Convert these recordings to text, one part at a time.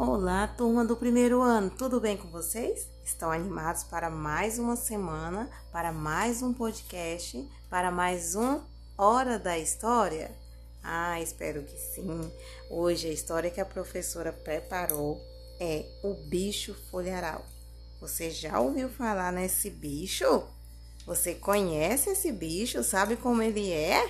Olá, turma do primeiro ano, tudo bem com vocês? Estão animados para mais uma semana, para mais um podcast, para mais um Hora da História? Ah, espero que sim. Hoje a história que a professora preparou é o bicho folharal. Você já ouviu falar nesse bicho? Você conhece esse bicho? Sabe como ele é?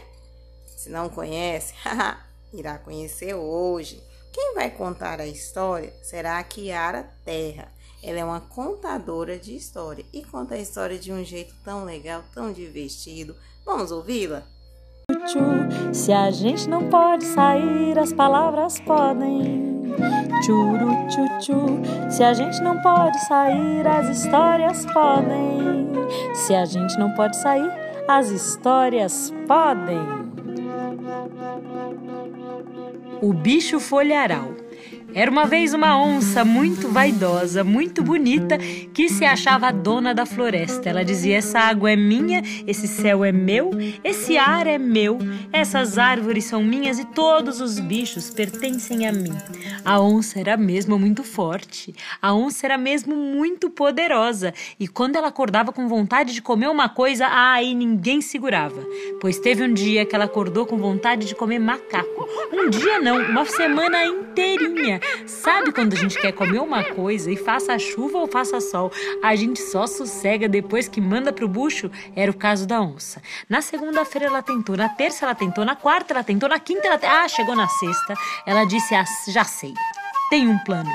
Se não conhece, irá conhecer hoje. Quem vai contar a história será a Kiara Terra. Ela é uma contadora de história e conta a história de um jeito tão legal, tão divertido. Vamos ouvi-la? Se a gente não pode sair, as palavras podem. Churu tchu Se a gente não pode sair, as histórias podem. Se a gente não pode sair, as histórias podem. O bicho folharal. Era uma vez uma onça muito vaidosa, muito bonita, que se achava dona da floresta. Ela dizia: Essa água é minha, esse céu é meu, esse ar é meu, essas árvores são minhas e todos os bichos pertencem a mim. A onça era mesmo muito forte, a onça era mesmo muito poderosa, e quando ela acordava com vontade de comer uma coisa, aí ninguém segurava. Pois teve um dia que ela acordou com vontade de comer macaco. Um dia não, uma semana inteirinha. Sabe quando a gente quer comer uma coisa e faça chuva ou faça sol, a gente só sossega depois que manda pro bucho? Era o caso da onça. Na segunda-feira ela tentou, na terça ela tentou, na quarta ela tentou, na quinta ela. Ah, chegou na sexta. Ela disse: ah, já sei. Tem um plano.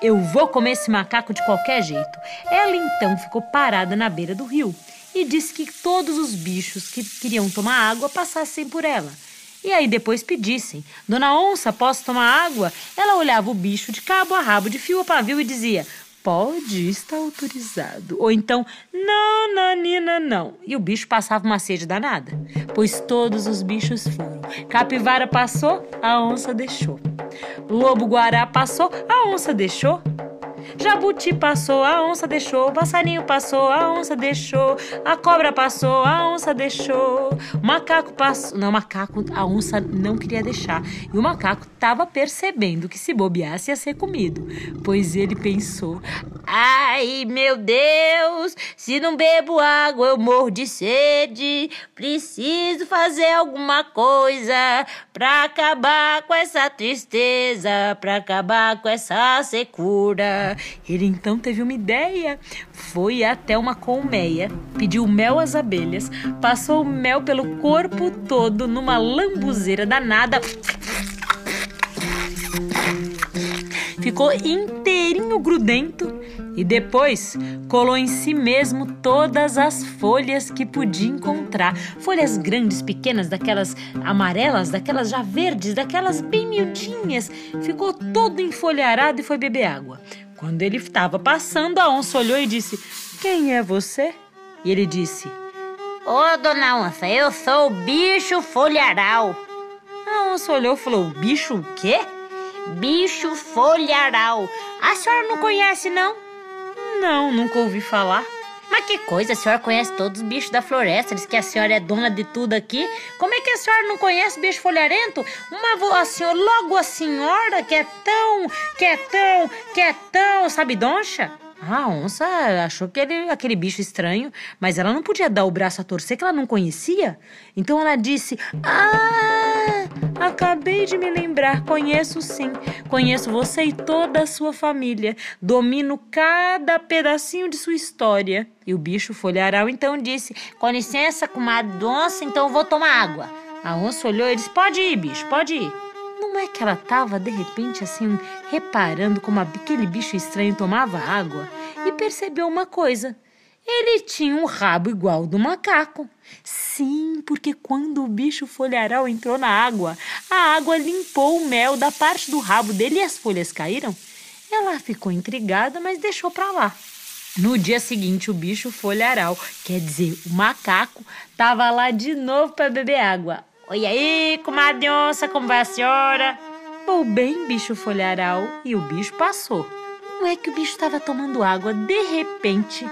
Eu vou comer esse macaco de qualquer jeito. Ela então ficou parada na beira do rio e disse que todos os bichos que queriam tomar água passassem por ela. E aí depois pedissem: Dona Onça, posso tomar água? Ela olhava o bicho de cabo a rabo, de fio a pavio e dizia: Pode, está autorizado. Ou então, não, Nanina, não. E o bicho passava uma sede danada, pois todos os bichos foram. Capivara passou, a onça deixou. Lobo-guará passou, a onça deixou. Jabuti passou, a onça deixou. O passarinho passou, a onça deixou. A cobra passou, a onça deixou. O macaco passou. Não, macaco, a onça não queria deixar. E o macaco estava percebendo que se bobeasse ia ser comido. Pois ele pensou: Ai, meu Deus, se não bebo água eu morro de sede. Preciso fazer alguma coisa pra acabar com essa tristeza, pra acabar com essa secura. Ele então teve uma ideia. Foi até uma colmeia, pediu mel às abelhas, passou o mel pelo corpo todo numa lambuzeira danada. Ficou inteirinho grudento e depois colou em si mesmo todas as folhas que podia encontrar. Folhas grandes, pequenas, daquelas amarelas, daquelas já verdes, daquelas bem miudinhas. Ficou todo enfolharado e foi beber água. Quando ele estava passando, a onça olhou e disse: Quem é você? E ele disse: Ô, oh, dona onça, eu sou o bicho folharal. A onça olhou e falou: Bicho o quê? Bicho folharal. A senhora não conhece, não? Não, nunca ouvi falar. Mas que coisa, a senhora conhece todos os bichos da floresta, diz que a senhora é dona de tudo aqui. Como é que a senhora não conhece bicho folharento? Uma a senhora, logo a senhora que é tão, que é tão, que é tão sabidoncha? A onça achou que ele, aquele bicho estranho, mas ela não podia dar o braço a torcer que ela não conhecia. Então ela disse: Ah, acabei de me lembrar, conheço sim. Conheço você e toda a sua família. Domino cada pedacinho de sua história. E o bicho folharal então disse: Com licença, comadre onça, então vou tomar água. A onça olhou e disse: Pode ir, bicho, pode ir. Não é que ela estava de repente assim reparando como aquele bicho estranho tomava água e percebeu uma coisa. Ele tinha um rabo igual do macaco. Sim, porque quando o bicho folharal entrou na água, a água limpou o mel da parte do rabo dele e as folhas caíram. Ela ficou intrigada, mas deixou para lá. No dia seguinte, o bicho folharal, quer dizer, o macaco, estava lá de novo para beber água. Oi aí, comadre onça, como vai a senhora? Vou bem, bicho folharal. E o bicho passou. Não é que o bicho estava tomando água, de repente,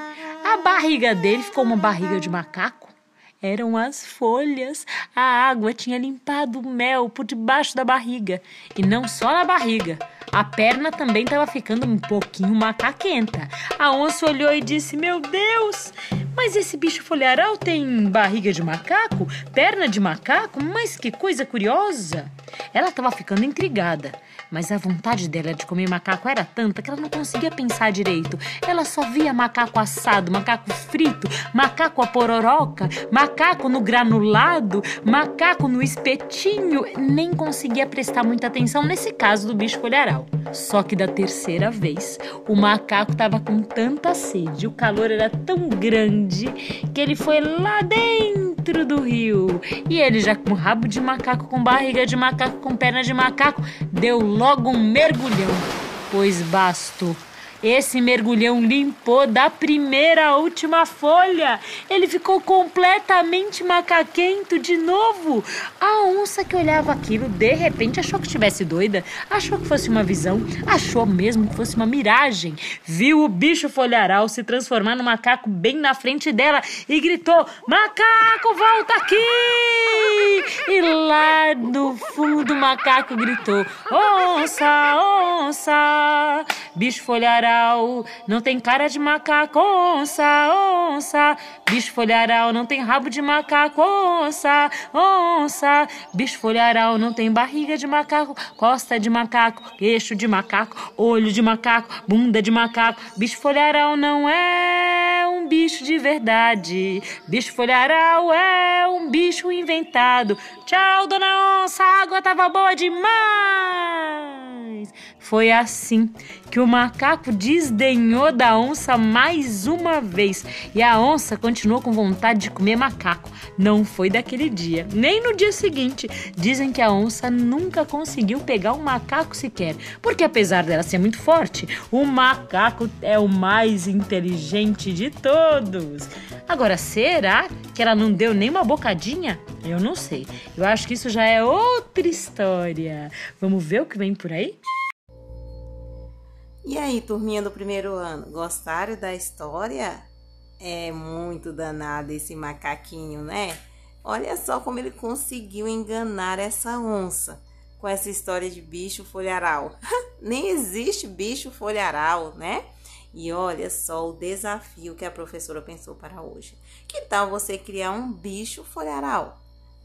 a barriga dele ficou uma barriga de macaco. Eram as folhas. A água tinha limpado o mel por debaixo da barriga. E não só na barriga. A perna também estava ficando um pouquinho macaquenta. A onça olhou e disse: Meu Deus, mas esse bicho folharal tem barriga de macaco, perna de macaco? Mas que coisa curiosa! Ela estava ficando intrigada. Mas a vontade dela de comer macaco era tanta que ela não conseguia pensar direito. Ela só via macaco assado, macaco frito, macaco a pororoca, macaco no granulado, macaco no espetinho. Nem conseguia prestar muita atenção nesse caso do bicho folharal. Só que da terceira vez, o macaco estava com tanta sede, o calor era tão grande que ele foi lá dentro do rio. E ele, já com rabo de macaco, com barriga de macaco, com perna de macaco, deu logo um mergulhão, pois bastou esse mergulhão limpou da primeira à última folha. Ele ficou completamente macaquento de novo. A onça que olhava aquilo, de repente, achou que estivesse doida, achou que fosse uma visão, achou mesmo que fosse uma miragem. Viu o bicho folharal se transformar no macaco bem na frente dela e gritou: Macaco, volta aqui! E lá do fundo o macaco gritou: Onça, onça! Bicho folharal, não tem cara de macaco, onça, onça. Bicho folharal, não tem rabo de macaco, onça, onça. Bicho folharal, não tem barriga de macaco, costa de macaco, queixo de macaco, olho de macaco, bunda de macaco. Bicho folharal não é um bicho de verdade. Bicho folharal é um bicho inventado. Tchau, dona onça, a água tava boa demais. Foi assim que o macaco desdenhou da onça mais uma vez e a onça continuou com vontade de comer macaco. Não foi daquele dia, nem no dia seguinte. Dizem que a onça nunca conseguiu pegar um macaco sequer, porque apesar dela ser muito forte, o macaco é o mais inteligente de todos. Agora, será que ela não deu nem uma bocadinha? Eu não sei. Eu acho que isso já é outra história. Vamos ver o que vem por aí? E aí, turminha do primeiro ano, gostaram da história? É muito danado esse macaquinho, né? Olha só como ele conseguiu enganar essa onça com essa história de bicho folharal. Nem existe bicho folharal, né? E olha só o desafio que a professora pensou para hoje. Que tal você criar um bicho folharal?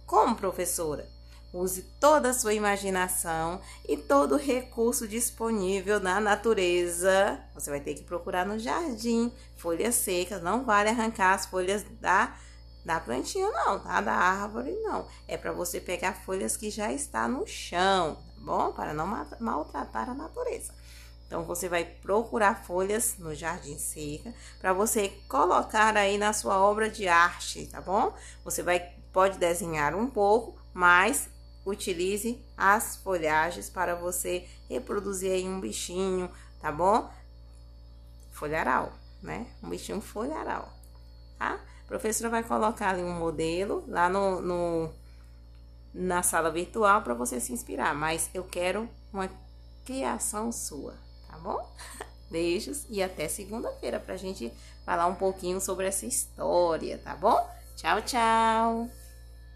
Como, professora? Use toda a sua imaginação e todo o recurso disponível na natureza. Você vai ter que procurar no jardim folhas secas. Não vale arrancar as folhas da, da plantinha, não, tá? Da árvore, não. É para você pegar folhas que já está no chão, tá bom? Para não maltratar a natureza. Então, você vai procurar folhas no jardim seca para você colocar aí na sua obra de arte, tá bom? Você vai pode desenhar um pouco, mas utilize as folhagens para você reproduzir aí um bichinho, tá bom? Folharal, né? Um bichinho folharal, tá? A professora vai colocar ali um modelo lá no, no na sala virtual para você se inspirar, mas eu quero uma criação sua, tá bom? Beijos e até segunda-feira para a gente falar um pouquinho sobre essa história, tá bom? Tchau, tchau!